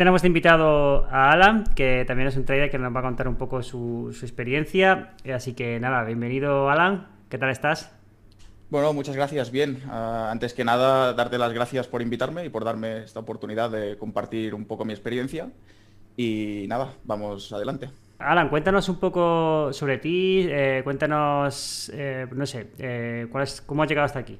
Tenemos de invitado a Alan, que también es un trader que nos va a contar un poco su, experiencia. Así que nada, bienvenido Alan, ¿qué tal estás? Bueno, muchas gracias, bien. Ah, antes que nada, darte las gracias por invitarme y por darme esta oportunidad de compartir un poco mi experiencia. Y nada, vamos adelante. Alan, cuéntanos un poco sobre ti, eh, cuéntanos, eh, no sé, eh, ¿cómo has llegado hasta aquí?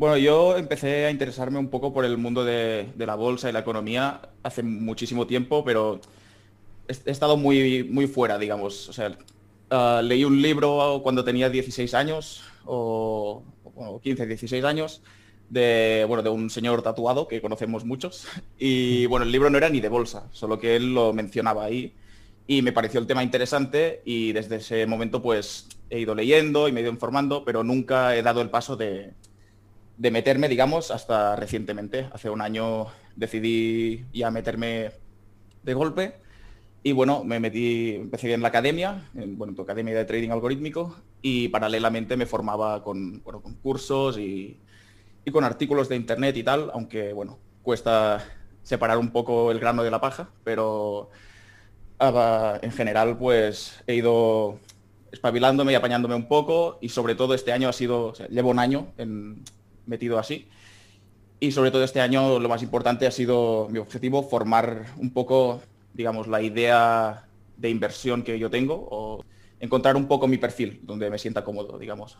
Bueno, yo empecé a interesarme un poco por el mundo de, la bolsa y la economía hace muchísimo tiempo, pero he, estado muy, muy fuera, digamos. O sea, ah, leí un libro cuando tenía 16 años, o, 15, 16 años, de, bueno, de un señor tatuado que conocemos muchos. Y bueno, el libro no era ni de bolsa, solo que él lo mencionaba ahí. Y me pareció el tema interesante y desde ese momento pues he ido leyendo y me he ido informando, pero nunca he dado el paso de, de meterme, digamos, hasta recientemente. Hace un año decidí ya meterme de golpe y bueno, me metí, empecé en la academia, en, bueno, tu academia de trading algorítmico y paralelamente me formaba con, bueno, con cursos y, y, con artículos de internet y tal, aunque bueno, cuesta separar un poco el grano de la paja, pero ah, en general pues he ido espabilándome y apañándome un poco y sobre todo este año ha sido, llevo un año en, metido así. Y sobre todo este año lo más importante ha sido mi objetivo, formar un poco, digamos, la idea de inversión que yo tengo o encontrar un poco mi perfil donde me sienta cómodo, digamos.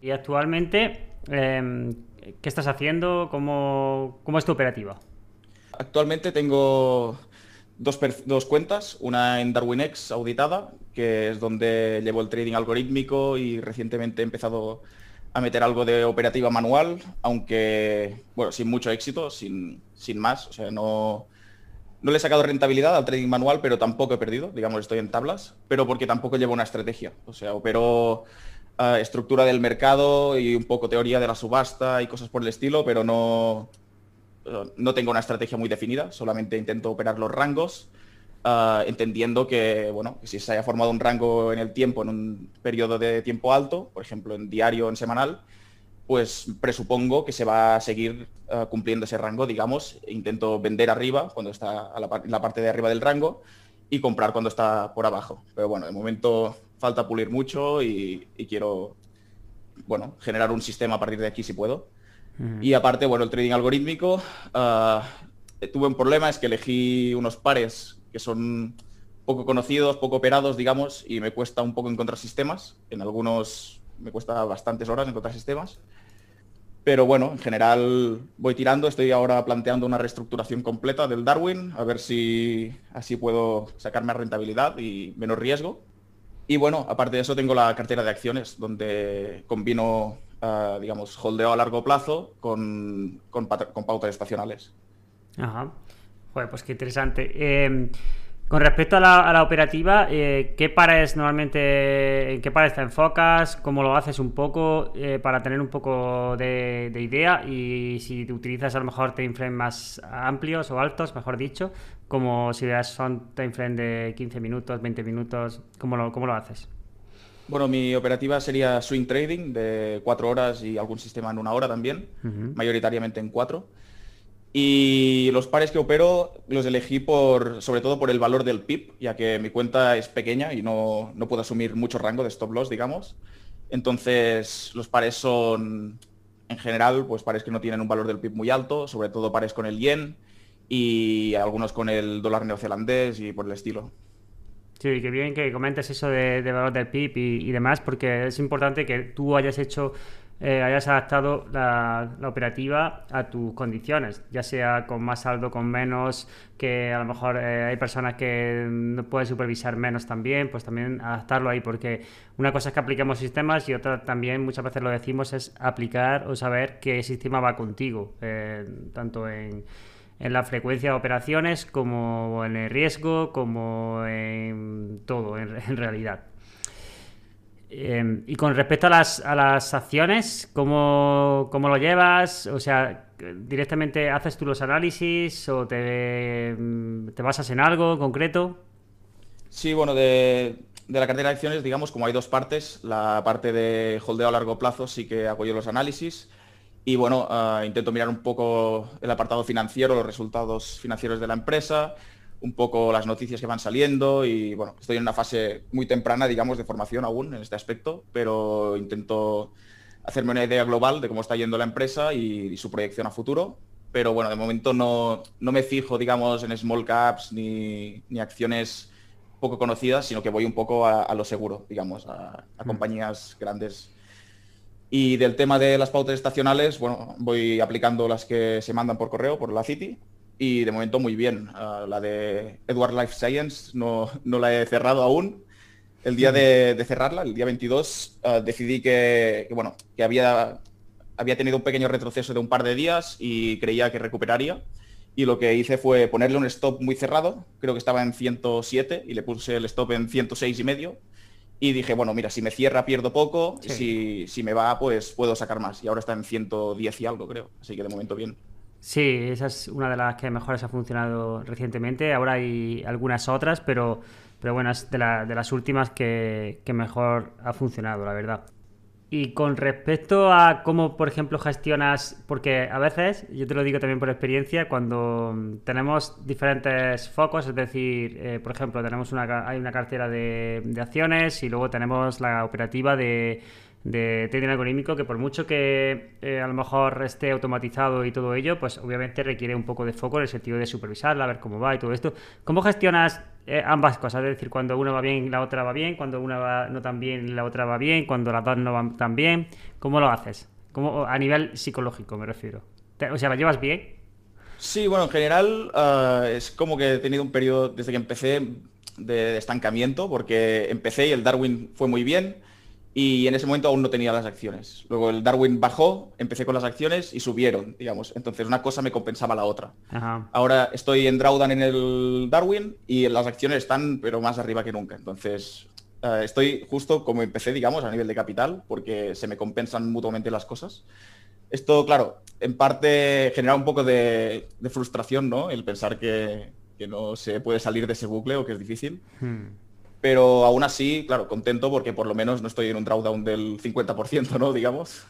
Y actualmente, em, ¿qué estás haciendo? ¿Cómo, ¿Cómo, es tu operativa? Actualmente tengo dos, dos, cuentas, una en DarwinX auditada, que es donde llevo el trading algorítmico y recientemente he empezado a meter algo de operativa manual, aunque, bueno, sin mucho éxito, sin, sin más. O sea, no, no le he sacado rentabilidad al trading manual, pero tampoco he perdido, digamos, estoy en tablas, pero porque tampoco llevo una estrategia. O sea, opero eh, estructura del mercado y un poco teoría de la subasta y cosas por el estilo, pero no, no tengo una estrategia muy definida, solamente intento operar los rangos Ah, entendiendo que, bueno, si se haya formado un rango en el tiempo, en un periodo de tiempo alto, por ejemplo, en diario o en semanal, pues presupongo que se va a seguir ah, cumpliendo ese rango, digamos, intento vender arriba cuando está a la, parte de arriba del rango y comprar cuando está por abajo. Pero bueno, de momento falta pulir mucho y, quiero, bueno, generar un sistema a partir de aquí si puedo. Y aparte, bueno, el trading algorítmico, uh, tuve un problema, es que elegí unos pares que son poco conocidos, poco operados, digamos, y me cuesta un poco encontrar sistemas. En algunos me cuesta bastantes horas encontrar sistemas. Pero bueno, en general voy tirando. Estoy ahora planteando una reestructuración completa del Darwin, a ver si así puedo sacar más rentabilidad y menos riesgo. Y bueno, aparte de eso tengo la cartera de acciones, donde combino, uh, digamos, holdeo a largo plazo con, con pautas estacionales. Ajá pues qué interesante. Em, con respecto a la, operativa, eh, ¿qué pares normalmente, en qué pares te enfocas? ¿Cómo lo haces un poco eh, para tener un poco de, idea? Y si utilizas a lo mejor time frames más amplios o altos, mejor dicho, como si son time frame de 15 minutos, 20 minutos, ¿cómo lo, cómo lo haces? Bueno, mi operativa sería swing trading de 4 horas y algún sistema en una hora también, mayoritariamente en 4. Y los pares que opero los elegí por, sobre todo por el valor del PIB, ya que mi cuenta es pequeña y no, no puedo asumir mucho rango de stop loss, digamos. Entonces, los pares son, en general, pues pares que no tienen un valor del PIB muy alto, sobre todo pares con el yen y algunos con el dólar neozelandés y por el estilo. Sí, qué bien que comentes eso de, valor del PIB y, y, demás, porque es importante que tú hayas hecho eh, hayas adaptado la, operativa a tus condiciones, ya sea con más saldo, con menos, que a lo mejor eh, hay personas que no pueden supervisar menos también, pues también adaptarlo ahí, porque una cosa es que apliquemos sistemas y otra también muchas veces lo decimos es aplicar o saber qué sistema va contigo, eh, tanto en, en la frecuencia de operaciones como en el riesgo, como en todo, en realidad. Em, y con respecto a las, a las acciones, ¿cómo, ¿cómo, lo llevas? O sea, ¿directamente haces tú los análisis o te, em, te basas en algo concreto? Sí, bueno, de, de, la cartera de acciones, digamos, como hay dos partes, la parte de holdeo a largo plazo sí que hago los análisis y bueno, uh, intento mirar un poco el apartado financiero, los resultados financieros de la empresa, un poco las noticias que van saliendo y bueno, estoy en una fase muy temprana, digamos, de formación aún en este aspecto, pero intento hacerme una idea global de cómo está yendo la empresa y, y su proyección a futuro. Pero bueno, de momento no, no me fijo, digamos, en small caps ni, ni, acciones poco conocidas, sino que voy un poco a, a lo seguro, digamos, a, a mm. compañías grandes y del tema de las pautas estacionales, bueno, voy aplicando las que se mandan por correo, por la City, y de momento muy bien. Uh, la de Edward Life Science no, no, la he cerrado aún. El día de, de cerrarla, el día 22, uh, decidí que, que, bueno, que había, había tenido un pequeño retroceso de un par de días y creía que recuperaría. Y lo que hice fue ponerle un stop muy cerrado, creo que estaba en 107 y le puse el stop en 106 y medio y dije, bueno, mira, si me cierra pierdo poco, sí. si, si me va, pues puedo sacar más. Y ahora está en 110 y algo, creo. Así que de momento bien. Sí, esa es una de las que mejores ha funcionado recientemente. Ahora hay algunas otras, pero, pero bueno, es de, la, de las últimas que, que mejor ha funcionado, la verdad. Y con respecto a cómo, por ejemplo, gestionas, porque a veces, yo te lo digo también por experiencia, cuando tenemos diferentes focos, es decir, eh, por ejemplo, tenemos una, hay una cartera de, de acciones y luego tenemos la operativa de, de trading algorítmico que por mucho que eh, a lo mejor esté automatizado y todo ello, pues obviamente requiere un poco de foco en el sentido de supervisarla, ver cómo va y todo esto. ¿Cómo gestionas eh, ambas cosas? Es decir, cuando una va bien, la otra va bien, cuando una va no tan bien, la otra va bien, cuando las dos no van tan bien. ¿Cómo lo haces? ¿Cómo, a nivel psicológico me refiero. O sea, ¿la llevas bien? Sí, bueno, en general uh, es como que he tenido un periodo desde que empecé de estancamiento, porque empecé y el Darwin fue muy bien y en ese momento aún no tenía las acciones. Luego el Darwin bajó, empecé con las acciones y subieron, digamos. Entonces una cosa me compensaba la otra. Ajá. Ahora estoy en drawdown en el Darwin y las acciones están pero más arriba que nunca. Entonces uh, estoy justo como empecé, digamos, a nivel de capital, porque se me compensan mutuamente las cosas. Esto, claro, en parte genera un poco de, de frustración, ¿no? El pensar que, que, no se puede salir de ese bucle o que es difícil. Hmm pero aún así, claro, contento porque por lo menos no estoy en un drawdown del 50%, ¿no? Digamos.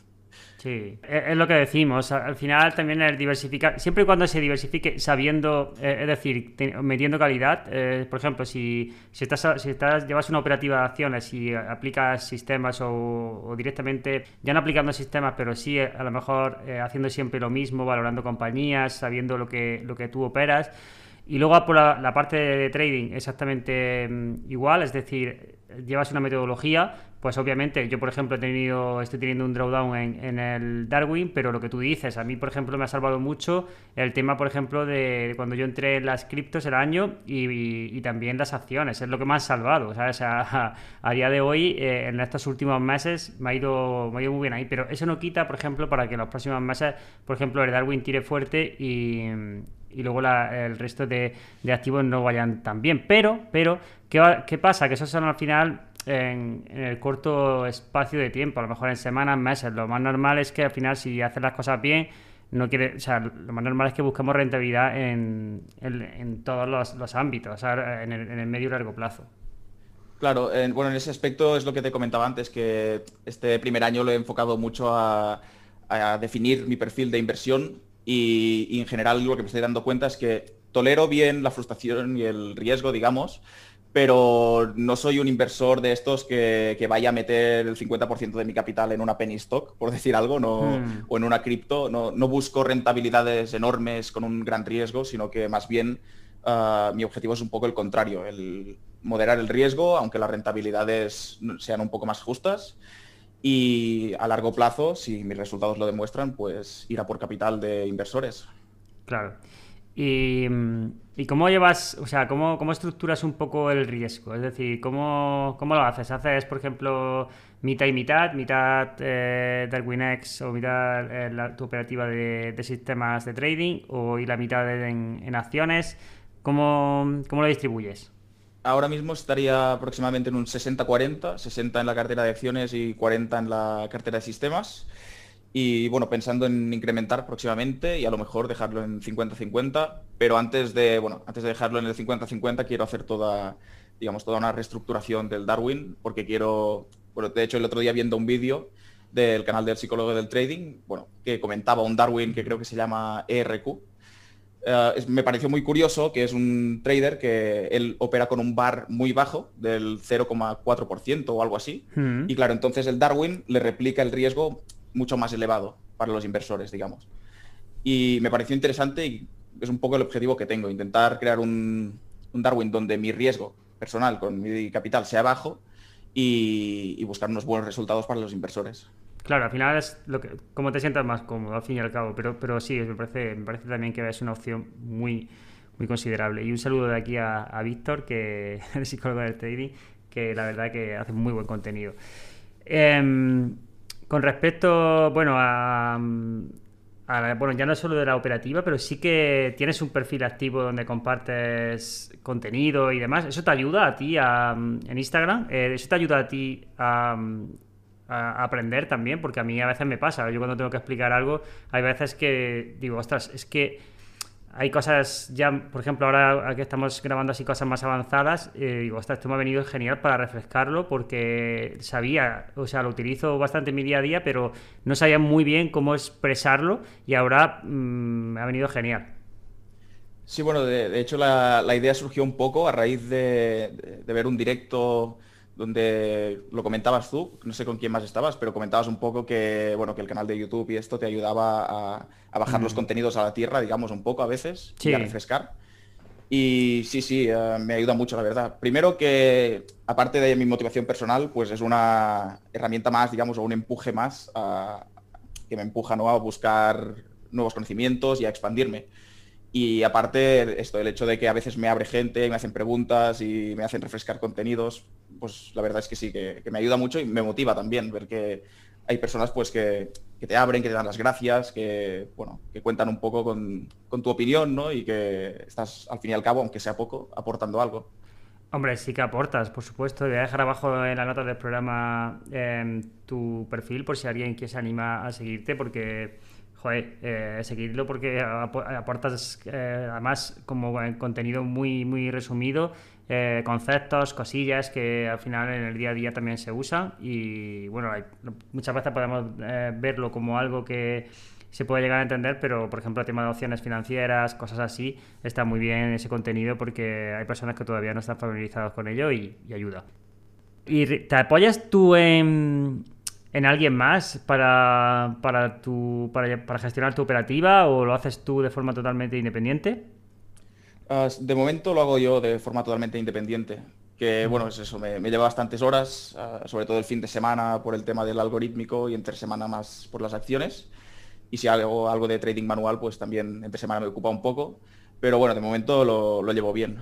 Sí, es lo que decimos. Al final también el diversificar, siempre y cuando se diversifique sabiendo, eh, es decir, metiendo calidad. Eh, por ejemplo, si, si, estás, si estás, llevas una operativa de acciones y aplicas sistemas o, o, directamente, ya no aplicando sistemas, pero sí a lo mejor eh, haciendo siempre lo mismo, valorando compañías, sabiendo lo que, lo que tú operas y luego por la, la parte de trading exactamente mm, igual, es decir, llevas una metodología, pues obviamente yo por ejemplo he tenido, estoy teniendo un drawdown en, el Darwin, pero lo que tú dices, a mí por ejemplo me ha salvado mucho el tema por ejemplo de cuando yo entré en las criptos el año y, y, también las acciones, es lo que me ha salvado, ¿sabes? A, a día de hoy, eh, en estos últimos meses me ha, ido, me ha ido muy bien ahí, pero eso no quita por ejemplo para que en los próximos meses, por ejemplo, el Darwin tire fuerte y y luego el resto de, de, activos no vayan tan bien. Pero, pero ¿qué, qué pasa? Que esos son al final en, en, el corto espacio de tiempo, a lo mejor en semanas, meses. Lo más normal es que al final si haces las cosas bien, no quiere, o sea, lo más normal es que busquemos rentabilidad en, en, en todos los, los, ámbitos, o sea, en el, en el medio y largo plazo. Claro, en, bueno, en ese aspecto es lo que te comentaba antes, que este primer año lo he enfocado mucho a, a definir mi perfil de inversión y, y, en general lo que me estoy dando cuenta es que tolero bien la frustración y el riesgo, digamos, pero no soy un inversor de estos que, que vaya a meter el 50% de mi capital en una penny stock, por decir algo, no, hmm. o en una cripto. No, no, busco rentabilidades enormes con un gran riesgo, sino que más bien uh, mi objetivo es un poco el contrario, el moderar el riesgo, aunque las rentabilidades sean un poco más justas y a largo plazo, si mis resultados lo demuestran, pues ir a por capital de inversores. Claro. ¿Y, cómo llevas, o sea, cómo, cómo, estructuras un poco el riesgo? Es decir, ¿cómo, cómo lo haces? ¿Haces, por ejemplo, mitad y mitad? ¿Mitad eh, Darwinex o mitad eh, tu operativa de, de, sistemas de trading? ¿O y la mitad en, en, acciones? ¿Cómo, ¿Cómo lo distribuyes? ahora mismo estaría aproximadamente en un 60-40, 60 en la cartera de acciones y 40 en la cartera de sistemas. Y bueno, pensando en incrementar próximamente y a lo mejor dejarlo en 50-50, pero antes de, bueno, antes de dejarlo en el 50-50 quiero hacer toda, digamos, toda una reestructuración del Darwin, porque quiero, bueno, de hecho el otro día viendo un vídeo del canal del psicólogo del trading, bueno, que comentaba un Darwin que creo que se llama ERQ. Eh, me pareció muy curioso que es un trader que él opera con un bar muy bajo, del 0,4% o algo así. Mm. Y claro, entonces el Darwin le replica el riesgo mucho más elevado para los inversores, digamos. Y me pareció interesante y es un poco el objetivo que tengo, intentar crear un, Darwin donde mi riesgo personal con mi capital sea bajo y, buscar unos buenos resultados para los inversores. Claro, al final es lo que, como te sientas más cómodo, al fin y al cabo, pero, pero sí, me parece, me parece también que es una opción muy, muy considerable. Y un saludo de aquí a, Víctor, que es psicólogo del trading, que la verdad que hace muy buen contenido. Em, con respecto, bueno, a, bueno, ya no solo de la operativa, pero sí que tienes un perfil activo donde compartes contenido y demás. ¿Eso te ayuda a ti en Instagram? Eh, ¿Eso te ayuda a ti a, a, aprender también? Porque a mí a veces me pasa. Yo cuando tengo que explicar algo, hay veces que digo, ostras, es que hay cosas ya, por ejemplo, ahora que estamos grabando así cosas más avanzadas, eh, digo, esto me ha venido genial para refrescarlo porque sabía, o sea, lo utilizo bastante en mi día a día, pero no sabía muy bien cómo expresarlo y ahora mm, me ha venido genial. Sí, bueno, de, hecho la, idea surgió un poco a raíz de ver un directo donde lo comentabas tú, no sé con quién más estabas, pero comentabas un poco que, bueno, que el canal de YouTube y esto te ayudaba a, bajar los contenidos a la tierra, digamos, un poco a veces, y a refrescar. Y sí, sí, eh, me ayuda mucho, la verdad. Primero que, aparte de mi motivación personal, pues es una herramienta más, digamos, o un empuje más que me empuja ¿no? a buscar nuevos conocimientos y a expandirme. Y aparte, esto, el hecho de que a veces me abre gente, me hacen preguntas y me hacen refrescar contenidos, pues la verdad es que sí, que, me ayuda mucho y me motiva también ver que hay personas pues que, te abren, que te dan las gracias, que bueno, que cuentan un poco con, tu opinión, ¿no? Y que estás al fin y al cabo, aunque sea poco, aportando algo. Hombre, sí que aportas, por supuesto. Voy a dejar abajo en la nota del programa em, tu perfil por si alguien quiere se anima a seguirte, porque, joder, eh, seguirlo porque aportas eh, además como contenido muy, muy resumido eh, conceptos, cosillas que al final en el día a día también se usan y bueno, muchas veces podemos eh, verlo como algo que se puede llegar a entender, pero por ejemplo el tema de opciones financieras, cosas así, está muy bien ese contenido porque hay personas que todavía no están familiarizadas con ello y, ayuda. ¿Y te apoyas tú en, en alguien más para, para, tu, para, para gestionar tu operativa o lo haces tú de forma totalmente independiente? Ah, de momento lo hago yo de forma totalmente independiente, que bueno, es eso, me, lleva bastantes horas, ah, sobre todo el fin de semana por el tema del algorítmico y entre semana más por las acciones. Y si hago algo de trading manual, pues también entre semana me ocupa un poco. Pero bueno, de momento lo, llevo bien.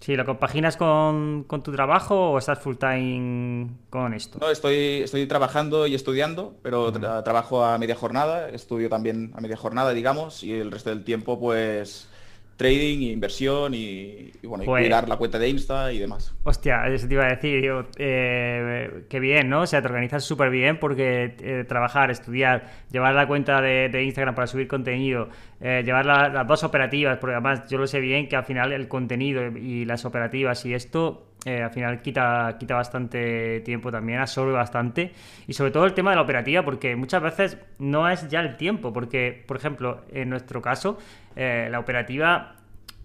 Sí, ¿lo compaginas con, tu trabajo o estás full time con esto? No, estoy, estoy trabajando y estudiando, pero trabajo a media jornada, estudio también a media jornada, digamos, y el resto del tiempo pues trading, inversión y, bueno, y pues cuidar la cuenta de Insta y demás. Hostia, eso te iba a decir, yo, eh, qué bien, ¿no? O sea, te organizas súper bien porque eh, trabajar, estudiar, llevar la cuenta de, Instagram para subir contenido, eh, llevar las dos operativas, porque además yo lo sé bien que al final el contenido y las operativas y esto al final quita, quita bastante tiempo también, absorbe bastante. Y sobre todo el tema de la operativa, porque muchas veces no es ya el tiempo, porque, por ejemplo, en nuestro caso, eh, la operativa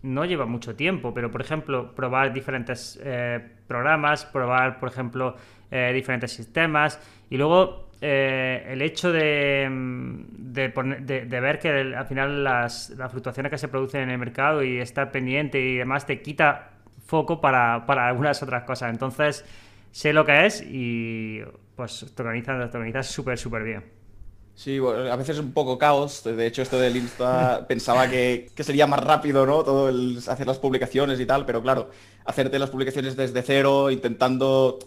no lleva mucho tiempo, pero por ejemplo, probar diferentes eh, programas, probar, por ejemplo, eh, diferentes sistemas y luego el hecho de, de, ver que al final las, fluctuaciones que se producen en el mercado y estar pendiente y demás te quita foco para, para algunas otras cosas. Entonces, sé lo que es y pues te organizas, te organizas súper, súper bien. Sí, a veces es un poco caos. De hecho, esto del Insta pensaba que, sería más rápido, ¿no? Todo el hacer las publicaciones y tal, pero claro, hacerte las publicaciones desde cero, intentando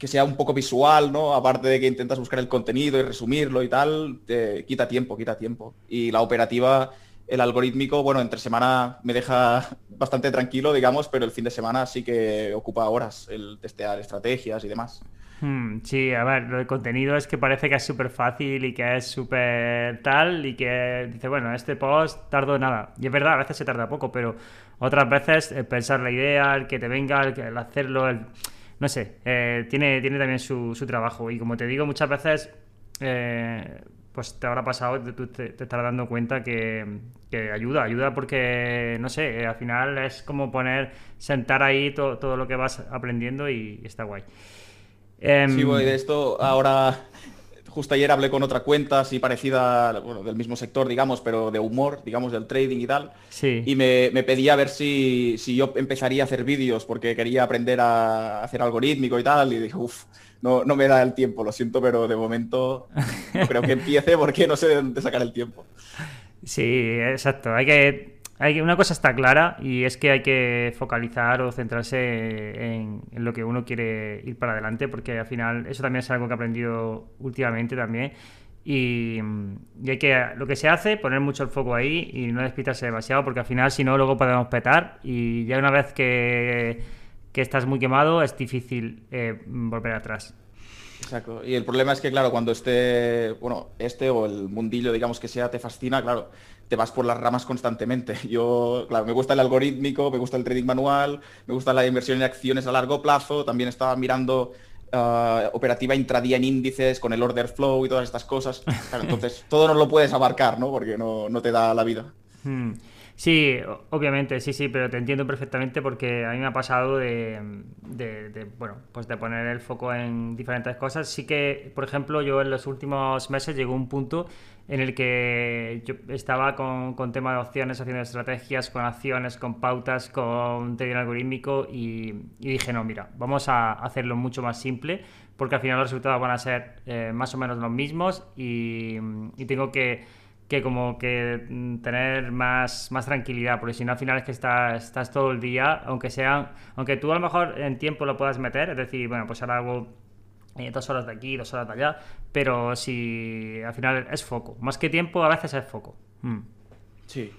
que sea un poco visual, ¿no? Aparte de que intentas buscar el contenido y resumirlo y tal, te quita tiempo, quita tiempo. Y la operativa el algorítmico, bueno, entre semana me deja bastante tranquilo, digamos, pero el fin de semana sí que ocupa horas el testear estrategias y demás. Hmm, sí, a ver, lo de contenido es que parece que es súper fácil y que es súper tal y que dice, bueno, este post tardó nada. Y es verdad, a veces se tarda poco, pero otras veces el pensar la idea, el que te venga, el, hacerlo, el... no sé, eh, tiene, tiene también su, su, trabajo. Y como te digo, muchas veces... Eh, pues te habrá pasado, tú te, te estarás dando cuenta que, ayuda, ayuda porque, no sé, al final es como poner, sentar ahí todo lo que vas aprendiendo y está guay. Em, sí, voy de esto ahora, justo ayer hablé con otra cuenta así parecida, bueno, del mismo sector, digamos, pero de humor, digamos, del trading y tal. Sí. Y me, pedía a ver si, si, yo empezaría a hacer vídeos porque quería aprender a hacer algorítmico y tal. Y dije, uff, no, no me da el tiempo, lo siento, pero de momento no creo que empiece porque no sé de dónde sacar el tiempo. Sí, exacto. Hay que una cosa está clara y es que hay que focalizar o centrarse en, lo que uno quiere ir para adelante, porque al final eso también es algo que he aprendido últimamente también. Y, hay que, lo que se hace, poner mucho el foco ahí y no despistarse demasiado, porque al final, si no, luego podemos petar. Y ya una vez que, que estás muy quemado, es difícil eh, volver atrás. Exacto. Y el problema es que, claro, cuando este, bueno, este o el mundillo, digamos que sea, te fascina, claro, te vas por las ramas constantemente. Yo, claro, me gusta el algorítmico, me gusta el trading manual, me gusta la inversión en acciones a largo plazo, también estaba mirando uh, operativa intradía en índices con el order flow y todas estas cosas. entonces, todo no lo puedes abarcar, ¿no? Porque no, te da la vida. Hmm. Sí, obviamente, sí, sí, pero te entiendo perfectamente porque a mí me ha pasado de, bueno, pues de poner el foco en diferentes cosas. Sí que, por ejemplo, yo en los últimos meses llegó un punto en el que yo estaba con, con tema de opciones, haciendo estrategias, con acciones, con pautas, con trading algorítmico y, dije, no, mira, vamos a hacerlo mucho más simple porque al final los resultados van a ser eh, más o menos los mismos y tengo que que como que mm, tener más, más tranquilidad, porque si no al final es que estás, estás todo el día, aunque sea, aunque tú a lo mejor en tiempo lo puedas meter, es decir, bueno, pues ahora hago eh, dos horas de aquí, dos horas de allá, pero si al final es foco, más que tiempo a veces es foco. Mm. Sí.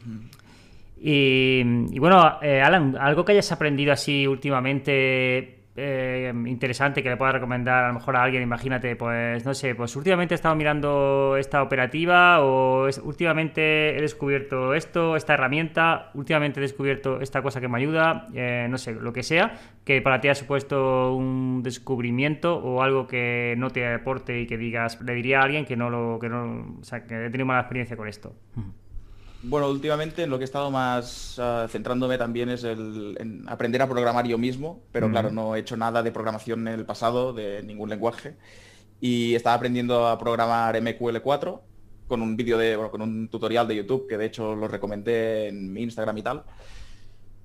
Y, y bueno, eh, Alan, algo que hayas aprendido así últimamente eh, interesante que le pueda recomendar a lo mejor a alguien, imagínate, pues no sé, pues últimamente he estado mirando esta operativa o últimamente he descubierto esto, esta herramienta, últimamente he descubierto esta cosa que me ayuda, eh, no sé, lo que sea, que para ti ha supuesto un descubrimiento o algo que no te aporte y que digas, le diría a alguien que no lo, que no, o sea, que he tenido mala experiencia con esto. Bueno, últimamente en lo que he estado más ah, centrándome también es el, en aprender a programar yo mismo, pero claro, no he hecho nada de programación en el pasado, de ningún lenguaje. Y estaba aprendiendo a programar MQL4 con un vídeo de, bueno, con un tutorial de YouTube que de hecho lo recomendé en mi Instagram y tal.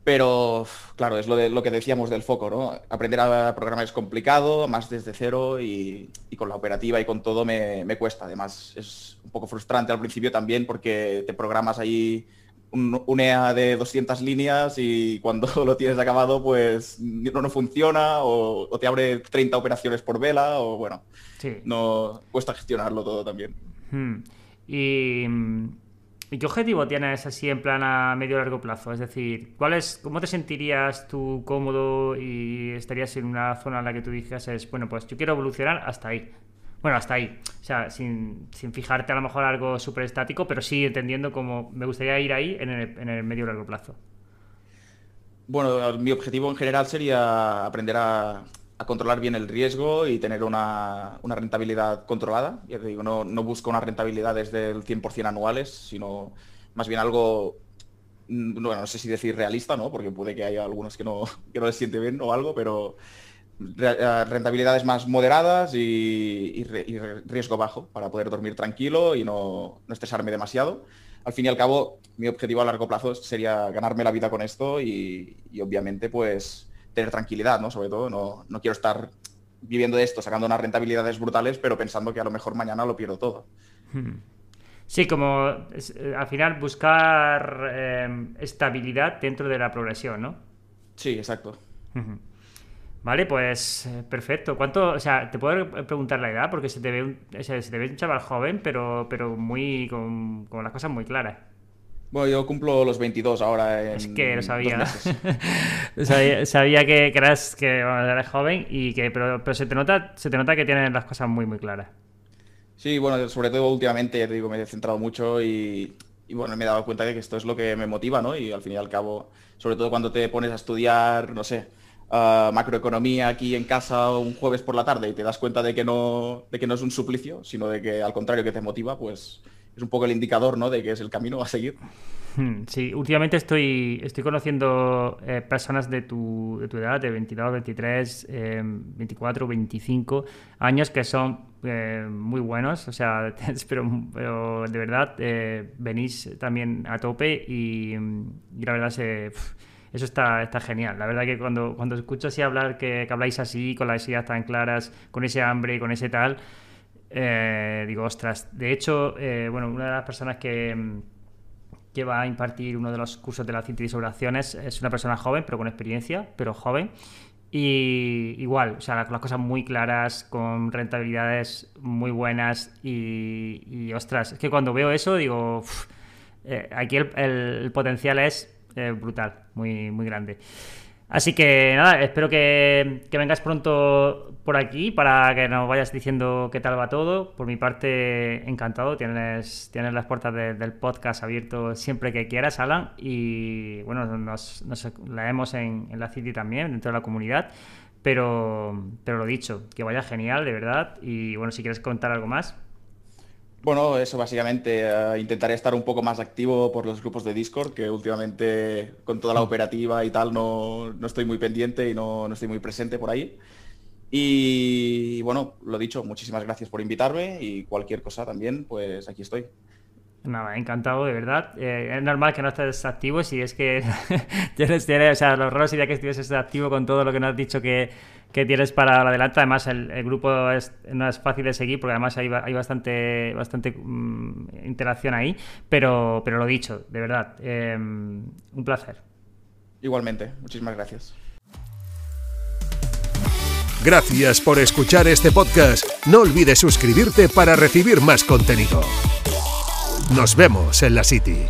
Pero, claro, es lo, de, lo que decíamos del foco, ¿no? Aprender a programar es complicado, más desde cero y, con la operativa y con todo me, cuesta. Además, es un poco frustrante al principio también porque te programas ahí un, EA de 200 líneas y cuando lo tienes acabado, pues no, no funciona o, te abre 30 operaciones por vela o, bueno, no cuesta gestionarlo todo también. Hmm. Y ¿Y qué objetivo tienes así en plan a medio largo plazo? Es decir, ¿cuál es, ¿cómo te sentirías tú cómodo y estarías en una zona en la que tú dijeses, bueno, pues yo quiero evolucionar hasta ahí? Bueno, hasta ahí. O sea, sin, fijarte a lo mejor algo súper estático, pero sí entendiendo cómo me gustaría ir ahí en el, en el medio largo plazo. Bueno, mi objetivo en general sería aprender a, a controlar bien el riesgo y tener una, rentabilidad controlada. Te digo, no, no busco unas rentabilidades del 100% anuales, sino más bien algo, mm, bueno, no sé si decir realista, ¿no? Porque puede que haya algunos que no, que no les siente bien o algo, pero eh, rentabilidades más moderadas y, riesgo bajo para poder dormir tranquilo y no, no, estresarme demasiado. Al fin y al cabo, mi objetivo a largo plazo sería ganarme la vida con esto y obviamente pues tener tranquilidad, ¿no? Sobre todo, no, no quiero estar viviendo de esto, sacando unas rentabilidades brutales, pero pensando que a lo mejor mañana lo pierdo todo. Hmm. Sí, como eh, al final buscar eh, estabilidad dentro de la progresión, ¿no? Sí, exacto. Vale, pues eh, perfecto. ¿Cuánto, o sea, te puedo preguntar la edad? Porque se te ve un, se te ve un chaval joven, pero, pero muy con, con las cosas muy claras. Bueno, yo cumplo los 22 ahora. En es que lo sabía. sabía, sabía, que, eras, que eres joven, y que, pero, pero se, te nota, se te nota que tienes las cosas muy, muy claras. Sí, bueno, sobre todo últimamente, ya te digo, me he centrado mucho y, bueno, me he dado cuenta de que esto es lo que me motiva, ¿no? Y al fin y al cabo, sobre todo cuando te pones a estudiar, no sé, macroeconomía aquí en casa un jueves por la tarde y te das cuenta de que no, de que no es un suplicio, sino de que al contrario que te motiva, pues es un poco el indicador, ¿no? De que es el camino a seguir. Hmm, sí, últimamente estoy, estoy conociendo eh, personas de tu, de tu, edad, de 22, 23, 24, 25 años que son eh, muy buenos, o sea, pero, pero de verdad eh, venís también a tope y, la verdad se, eso está, está genial. La verdad que cuando, cuando escucho así hablar, que, que habláis así, con las ideas tan claras, con ese hambre, con ese tal, digo, ostras, de hecho, bueno, una de las personas que que va a impartir uno de los cursos de la Cinti sobre acciones. Es una persona joven, pero con experiencia, pero joven. Y igual, o sea, las cosas muy claras, con rentabilidades muy buenas y, ostras, es que cuando veo eso digo, eh, aquí el, potencial es eh, brutal, muy, muy grande. Así que nada, espero que, vengas pronto por aquí para que nos vayas diciendo qué tal va todo. Por mi parte, encantado. Tienes, tienes las puertas del podcast abierto siempre que quieras, Alan. Y bueno, nos, nos leemos en, en la City también, dentro de la comunidad. Pero, pero lo dicho, que vaya genial, de verdad. Y bueno, si quieres contar algo más. Bueno, eso básicamente. Eh, intentaré estar un poco más activo por los grupos de Discord, que últimamente con toda la mm. operativa y tal no, no estoy muy pendiente y no, no, estoy muy presente por ahí. Y bueno, lo dicho, muchísimas gracias por invitarme y cualquier cosa también, pues aquí estoy. Nada, encantado, de verdad. Eh, es normal que no estés activo si es que tienes, tienes, o sea, los roles sería que estuvieses activo con todo lo que nos has dicho que, que tienes para adelante. Además, el, grupo no es fácil de seguir porque además hay, hay bastante, bastante mm, interacción ahí. Pero, pero lo dicho, de verdad, em, un placer. Igualmente, muchísimas gracias. Gracias por escuchar este podcast. No olvides suscribirte para recibir más contenido. Nos vemos en la City.